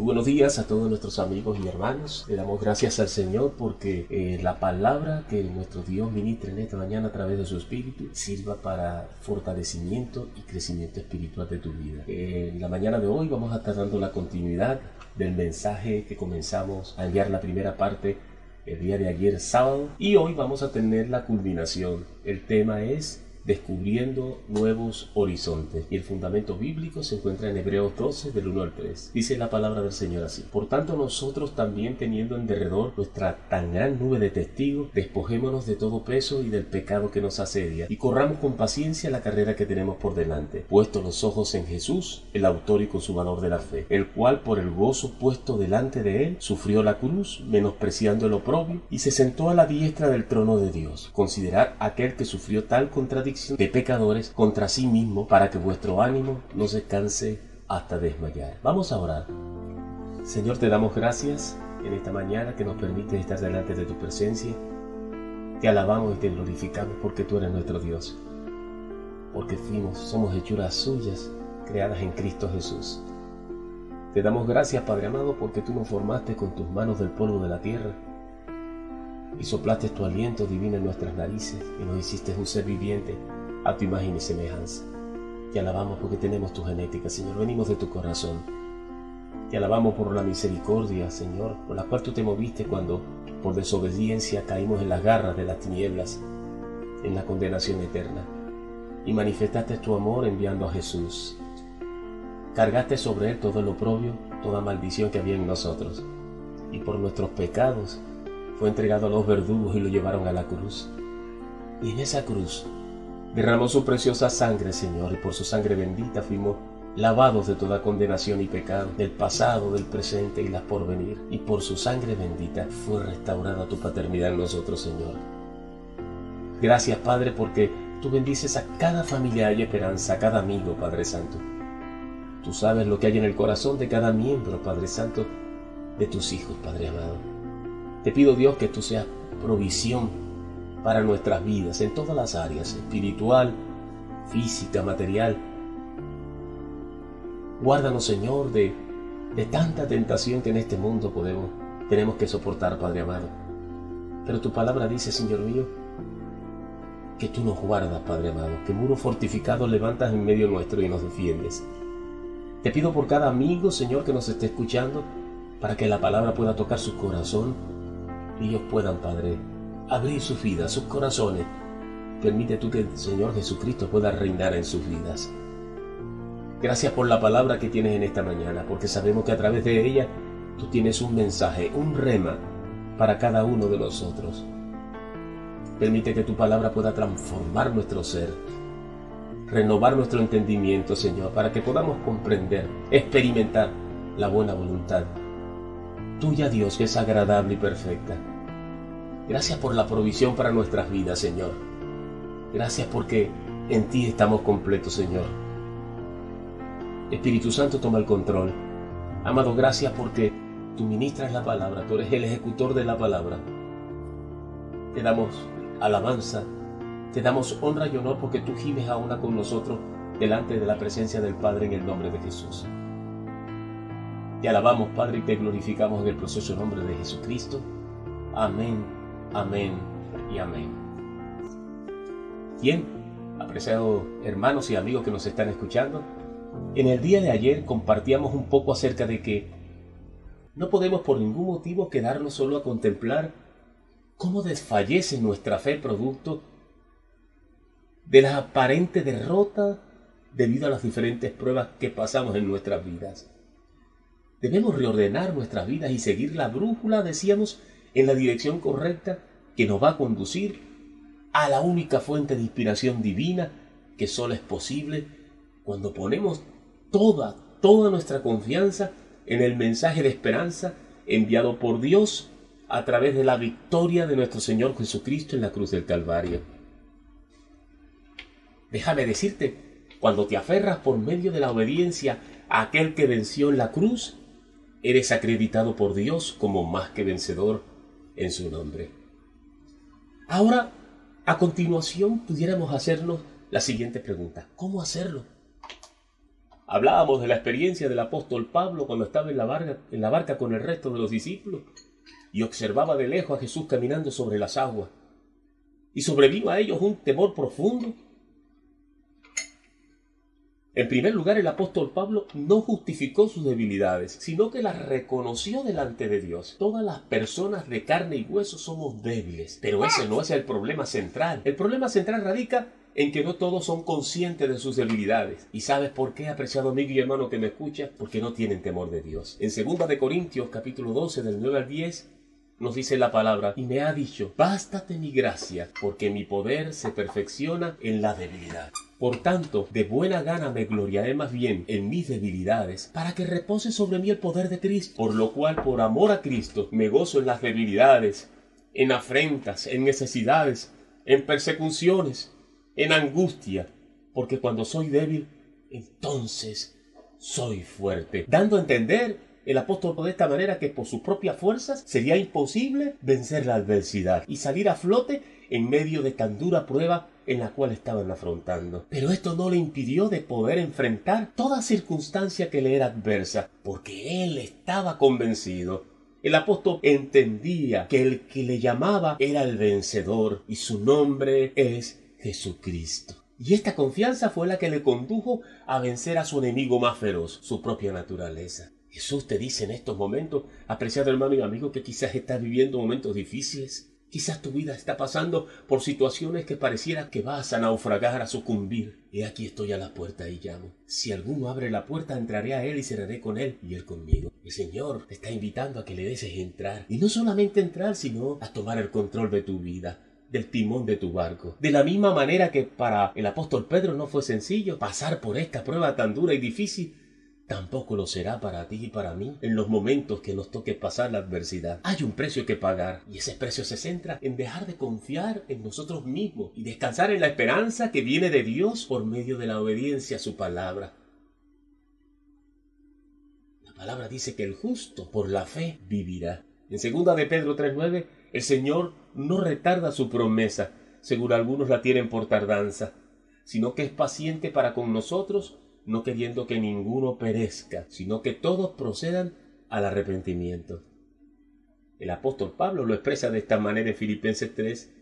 buenos días a todos nuestros amigos y hermanos. Le damos gracias al Señor porque eh, la palabra que nuestro Dios ministra en esta mañana a través de su Espíritu sirva para fortalecimiento y crecimiento espiritual de tu vida. En la mañana de hoy vamos a estar dando la continuidad del mensaje que comenzamos a enviar la primera parte el día de ayer sábado y hoy vamos a tener la culminación. El tema es descubriendo nuevos horizontes. Y el fundamento bíblico se encuentra en Hebreos 12, del 1 al 3. Dice la palabra del Señor así. Por tanto, nosotros también teniendo en derredor nuestra tan gran nube de testigos, despojémonos de todo peso y del pecado que nos asedia, y corramos con paciencia la carrera que tenemos por delante, puesto los ojos en Jesús, el autor y consumador de la fe, el cual por el gozo puesto delante de él, sufrió la cruz, menospreciando el oprobio, y se sentó a la diestra del trono de Dios. Considerad aquel que sufrió tal contradicción de pecadores contra sí mismo para que vuestro ánimo no se canse hasta desmayar. Vamos a orar. Señor, te damos gracias en esta mañana que nos permite estar delante de tu presencia. Te alabamos y te glorificamos porque tú eres nuestro Dios. Porque fuimos, somos hechuras suyas, creadas en Cristo Jesús. Te damos gracias, Padre amado, porque tú nos formaste con tus manos del polvo de la tierra y soplaste tu aliento divino en nuestras narices y nos hiciste un ser viviente a tu imagen y semejanza. Te alabamos porque tenemos tu genética, Señor. Venimos de tu corazón. Te alabamos por la misericordia, Señor, por la cual tú te moviste cuando, por desobediencia, caímos en las garras de las tinieblas, en la condenación eterna. Y manifestaste tu amor enviando a Jesús. Cargaste sobre él todo lo oprobio, toda maldición que había en nosotros. Y por nuestros pecados fue entregado a los verdugos y lo llevaron a la cruz. Y en esa cruz derramó su preciosa sangre, Señor, y por su sangre bendita fuimos lavados de toda condenación y pecado, del pasado, del presente y las porvenir. Y por su sangre bendita fue restaurada tu paternidad en nosotros, Señor. Gracias, Padre, porque tú bendices a cada familia y esperanza, a cada amigo, Padre Santo. Tú sabes lo que hay en el corazón de cada miembro, Padre Santo, de tus hijos, Padre amado. Te pido Dios que tú seas provisión para nuestras vidas en todas las áreas, espiritual, física, material. Guárdanos, Señor, de, de tanta tentación que en este mundo podemos, tenemos que soportar, Padre amado. Pero tu palabra dice, Señor mío, que tú nos guardas, Padre amado, que muro fortificado levantas en medio nuestro y nos defiendes. Te pido por cada amigo, Señor, que nos esté escuchando, para que la palabra pueda tocar su corazón ellos puedan, Padre, abrir sus vidas, sus corazones. Permite tú que el Señor Jesucristo pueda reinar en sus vidas. Gracias por la palabra que tienes en esta mañana, porque sabemos que a través de ella tú tienes un mensaje, un rema para cada uno de nosotros. Permite que tu palabra pueda transformar nuestro ser, renovar nuestro entendimiento, Señor, para que podamos comprender, experimentar la buena voluntad tuya, Dios, que es agradable y perfecta. Gracias por la provisión para nuestras vidas, Señor. Gracias porque en ti estamos completos, Señor. Espíritu Santo, toma el control. Amado, gracias porque tú ministras la palabra, tú eres el ejecutor de la palabra. Te damos alabanza, te damos honra y honor porque tú gimes a una con nosotros delante de la presencia del Padre en el nombre de Jesús. Te alabamos, Padre, y te glorificamos en el proceso nombre de Jesucristo. Amén, amén y amén. Bien, apreciados hermanos y amigos que nos están escuchando, en el día de ayer compartíamos un poco acerca de que no podemos por ningún motivo quedarnos solo a contemplar cómo desfallece nuestra fe producto de la aparente derrota debido a las diferentes pruebas que pasamos en nuestras vidas. Debemos reordenar nuestras vidas y seguir la brújula, decíamos, en la dirección correcta que nos va a conducir a la única fuente de inspiración divina que solo es posible cuando ponemos toda, toda nuestra confianza en el mensaje de esperanza enviado por Dios a través de la victoria de nuestro Señor Jesucristo en la cruz del Calvario. Déjame decirte, cuando te aferras por medio de la obediencia a aquel que venció en la cruz, eres acreditado por Dios como más que vencedor en su nombre. Ahora, a continuación, pudiéramos hacernos la siguiente pregunta. ¿Cómo hacerlo? Hablábamos de la experiencia del apóstol Pablo cuando estaba en la, barca, en la barca con el resto de los discípulos y observaba de lejos a Jesús caminando sobre las aguas. Y sobrevino a ellos un temor profundo. En primer lugar, el apóstol Pablo no justificó sus debilidades, sino que las reconoció delante de Dios. Todas las personas de carne y hueso somos débiles, pero ese no es el problema central. El problema central radica en que no todos son conscientes de sus debilidades. ¿Y sabes por qué, apreciado amigo y hermano que me escucha? Porque no tienen temor de Dios. En 2 de Corintios capítulo 12 del 9 al 10 nos dice la palabra y me ha dicho, bástate mi gracia, porque mi poder se perfecciona en la debilidad. Por tanto, de buena gana me gloriaré más bien en mis debilidades, para que repose sobre mí el poder de Cristo, por lo cual, por amor a Cristo, me gozo en las debilidades, en afrentas, en necesidades, en persecuciones, en angustia, porque cuando soy débil, entonces soy fuerte. Dando a entender el apóstol de esta manera que por sus propias fuerzas sería imposible vencer la adversidad y salir a flote en medio de tan dura prueba en la cual estaban afrontando. Pero esto no le impidió de poder enfrentar toda circunstancia que le era adversa, porque él estaba convencido. El apóstol entendía que el que le llamaba era el vencedor y su nombre es Jesucristo. Y esta confianza fue la que le condujo a vencer a su enemigo más feroz, su propia naturaleza. Jesús te dice en estos momentos, apreciado hermano y amigo, que quizás estás viviendo momentos difíciles. Quizás tu vida está pasando por situaciones que pareciera que vas a naufragar, a sucumbir. Y aquí estoy a la puerta y llamo. Si alguno abre la puerta, entraré a él y cerraré con él y él conmigo. El Señor te está invitando a que le dejes entrar. Y no solamente entrar, sino a tomar el control de tu vida del timón de tu barco. De la misma manera que para el apóstol Pedro no fue sencillo pasar por esta prueba tan dura y difícil, tampoco lo será para ti y para mí en los momentos que nos toque pasar la adversidad. Hay un precio que pagar y ese precio se centra en dejar de confiar en nosotros mismos y descansar en la esperanza que viene de Dios por medio de la obediencia a su palabra. La palabra dice que el justo por la fe vivirá. En segunda de Pedro 3.9 el Señor no retarda su promesa, según algunos la tienen por tardanza, sino que es paciente para con nosotros, no queriendo que ninguno perezca, sino que todos procedan al arrepentimiento. El apóstol Pablo lo expresa de esta manera en Filipenses 3,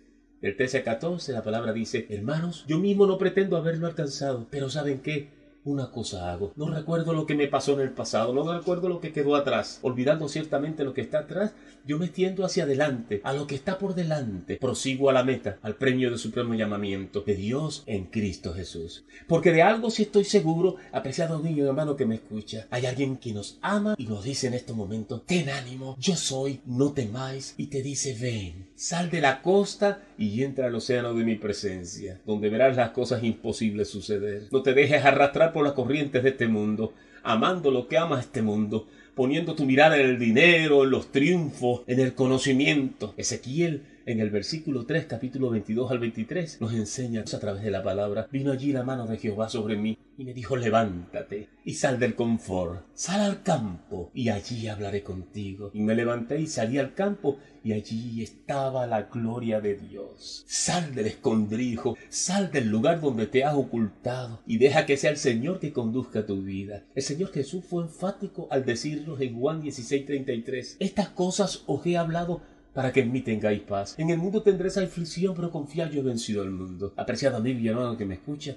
del 13 a 14, la palabra dice, hermanos, yo mismo no pretendo haberlo alcanzado, pero ¿saben qué? Una cosa hago. No recuerdo lo que me pasó en el pasado, no recuerdo lo que quedó atrás. Olvidando ciertamente lo que está atrás, yo me tiendo hacia adelante, a lo que está por delante. Prosigo a la meta, al premio de supremo llamamiento de Dios en Cristo Jesús. Porque de algo sí estoy seguro, apreciado niño hermano que me escucha, hay alguien que nos ama y nos dice en estos momentos, ten ánimo, yo soy, no temáis, y te dice, ven, sal de la costa y entra al océano de mi presencia, donde verás las cosas imposibles suceder. No te dejes arrastrar por las corrientes de este mundo, amando lo que ama este mundo, poniendo tu mirada en el dinero, en los triunfos, en el conocimiento. Ezequiel en el versículo 3, capítulo 22 al 23, nos enseña a través de la palabra, vino allí la mano de Jehová sobre mí y me dijo, levántate y sal del confort, sal al campo y allí hablaré contigo. Y me levanté y salí al campo y allí estaba la gloria de Dios. Sal del escondrijo, sal del lugar donde te has ocultado y deja que sea el Señor que conduzca tu vida. El Señor Jesús fue enfático al decirnos en Juan 16:33, estas cosas os he hablado para que en mí tengáis paz. En el mundo tendréis aflicción, pero confiad, yo he vencido al mundo. Apreciado amigo y hermano que me escucha,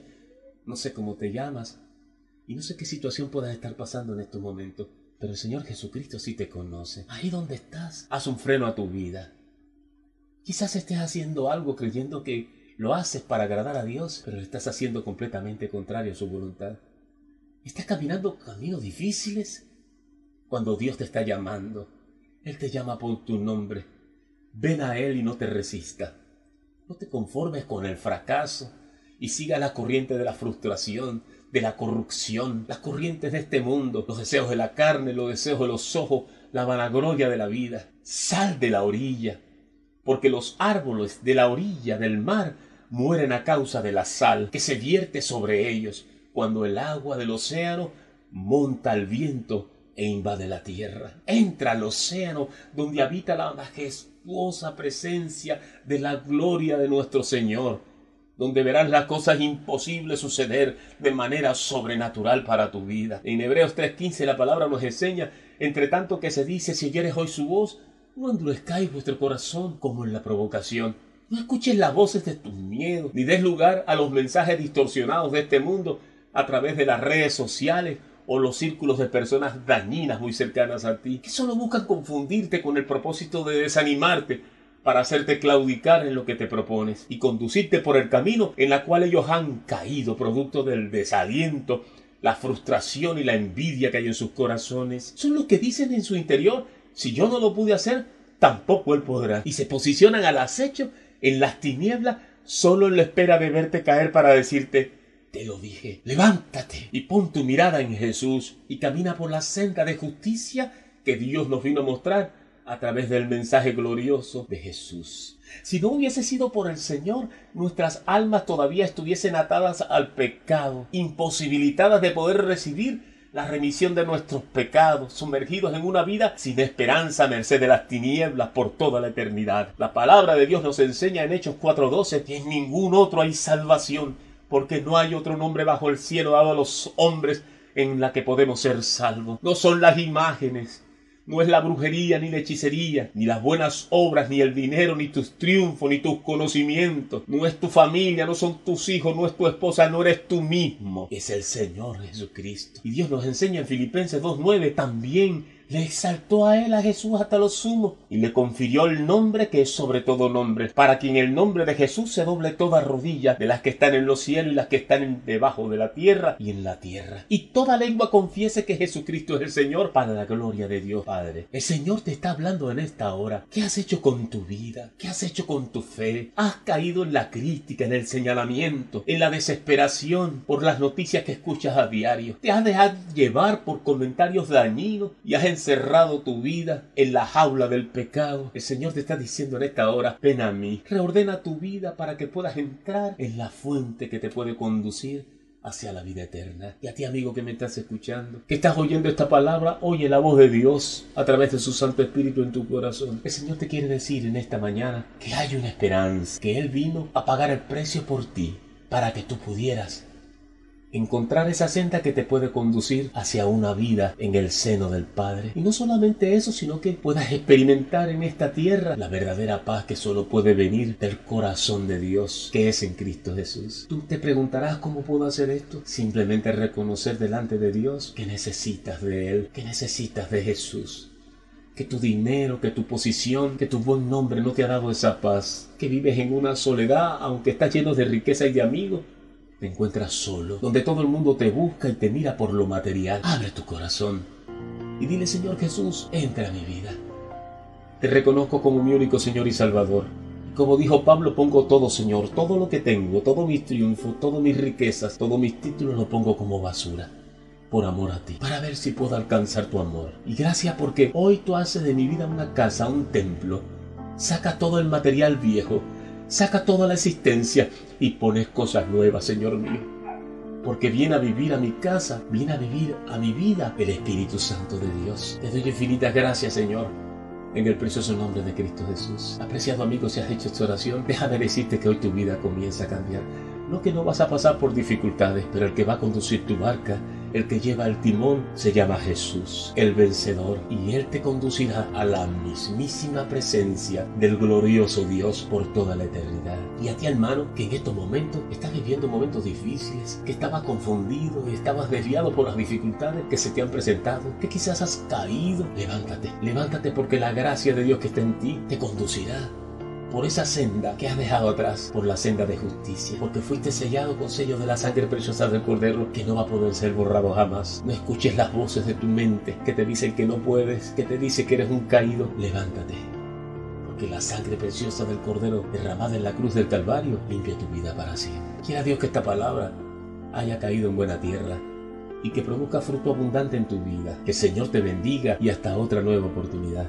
no sé cómo te llamas y no sé qué situación puedas estar pasando en estos momentos, pero el Señor Jesucristo sí te conoce. Ahí donde estás, haz un freno a tu vida. Quizás estés haciendo algo creyendo que lo haces para agradar a Dios, pero lo estás haciendo completamente contrario a su voluntad. Estás caminando caminos difíciles cuando Dios te está llamando. Él te llama por tu nombre Ven a Él y no te resista. No te conformes con el fracaso y siga la corriente de la frustración, de la corrupción, las corrientes de este mundo, los deseos de la carne, los deseos de los ojos, la vanagloria de la vida. Sal de la orilla, porque los árboles de la orilla del mar mueren a causa de la sal que se vierte sobre ellos cuando el agua del océano monta al viento e invade la tierra. Entra al océano donde habita la majestuosa presencia de la gloria de nuestro Señor. donde verás las cosas imposibles suceder de manera sobrenatural para tu vida. En Hebreos 3.15 la palabra nos enseña, entre tanto que se dice, si oyeres hoy su voz, no endurezcáis vuestro corazón como en la provocación. No escuches las voces de tus miedos, ni des lugar a los mensajes distorsionados de este mundo a través de las redes sociales o los círculos de personas dañinas muy cercanas a ti, que solo buscan confundirte con el propósito de desanimarte para hacerte claudicar en lo que te propones y conducirte por el camino en la cual ellos han caído producto del desaliento, la frustración y la envidia que hay en sus corazones. Son los que dicen en su interior, si yo no lo pude hacer, tampoco él podrá. Y se posicionan al acecho en las tinieblas solo en la espera de verte caer para decirte, te lo dije, levántate y pon tu mirada en Jesús y camina por la senda de justicia que Dios nos vino a mostrar a través del mensaje glorioso de Jesús. Si no hubiese sido por el Señor, nuestras almas todavía estuviesen atadas al pecado, imposibilitadas de poder recibir la remisión de nuestros pecados, sumergidos en una vida sin esperanza merced de las tinieblas por toda la eternidad. La palabra de Dios nos enseña en Hechos 4:12 que en ningún otro hay salvación porque no hay otro nombre bajo el cielo dado a los hombres en la que podemos ser salvos. No son las imágenes, no es la brujería ni la hechicería, ni las buenas obras, ni el dinero, ni tus triunfos, ni tus conocimientos. No es tu familia, no son tus hijos, no es tu esposa, no eres tú mismo. Es el Señor Jesucristo. Y Dios nos enseña en Filipenses 2.9 también le exaltó a él a Jesús hasta lo sumo y le confirió el nombre que es sobre todo nombre, para que en el nombre de Jesús se doble toda rodilla de las que están en los cielos y las que están debajo de la tierra y en la tierra. Y toda lengua confiese que Jesucristo es el Señor para la gloria de Dios Padre. El Señor te está hablando en esta hora. ¿Qué has hecho con tu vida? ¿Qué has hecho con tu fe? ¿Has caído en la crítica, en el señalamiento, en la desesperación por las noticias que escuchas a diario? ¿Te has dejado llevar por comentarios dañinos y has cerrado tu vida en la jaula del pecado, el Señor te está diciendo en esta hora, ven a mí, reordena tu vida para que puedas entrar en la fuente que te puede conducir hacia la vida eterna. Y a ti amigo que me estás escuchando, que estás oyendo esta palabra, oye la voz de Dios a través de su Santo Espíritu en tu corazón. El Señor te quiere decir en esta mañana que hay una esperanza, que Él vino a pagar el precio por ti para que tú pudieras encontrar esa senda que te puede conducir hacia una vida en el seno del Padre. Y no solamente eso, sino que puedas experimentar en esta tierra la verdadera paz que solo puede venir del corazón de Dios, que es en Cristo Jesús. Tú te preguntarás cómo puedo hacer esto. Simplemente reconocer delante de Dios que necesitas de Él, que necesitas de Jesús que tu dinero, que tu posición, que tu buen nombre no te ha dado esa paz, que vives en una soledad, aunque estás lleno de riqueza y de amigos, te encuentras solo, donde todo el mundo te busca y te mira por lo material. Abre tu corazón y dile, Señor Jesús, entra a mi vida. Te reconozco como mi único Señor y Salvador. Como dijo Pablo, pongo todo, Señor, todo lo que tengo, todo mis triunfos, todas mis riquezas, todos mis títulos, lo pongo como basura por amor a ti, para ver si puedo alcanzar tu amor. Y gracias porque hoy tú haces de mi vida una casa, un templo. Saca todo el material viejo Saca toda la existencia y pones cosas nuevas, Señor mío. Porque viene a vivir a mi casa, viene a vivir a mi vida el Espíritu Santo de Dios. Te doy infinitas gracias, Señor. En el precioso nombre de Cristo Jesús. Apreciado amigo, si has hecho esta oración, déjame decirte que hoy tu vida comienza a cambiar. No que no vas a pasar por dificultades, pero el que va a conducir tu barca el que lleva el timón se llama Jesús, el vencedor, y Él te conducirá a la mismísima presencia del glorioso Dios por toda la eternidad. Y a ti, hermano, que en estos momentos estás viviendo momentos difíciles, que estabas confundido, y estabas desviado por las dificultades que se te han presentado, que quizás has caído, levántate, levántate porque la gracia de Dios que está en ti te conducirá por esa senda que has dejado atrás, por la senda de justicia, porque fuiste sellado con sello de la sangre preciosa del Cordero que no va a poder ser borrado jamás. No escuches las voces de tu mente que te dicen que no puedes, que te dice que eres un caído. Levántate, porque la sangre preciosa del Cordero derramada en la cruz del Calvario limpia tu vida para siempre. Quiera Dios que esta palabra haya caído en buena tierra y que produzca fruto abundante en tu vida. Que el Señor te bendiga y hasta otra nueva oportunidad.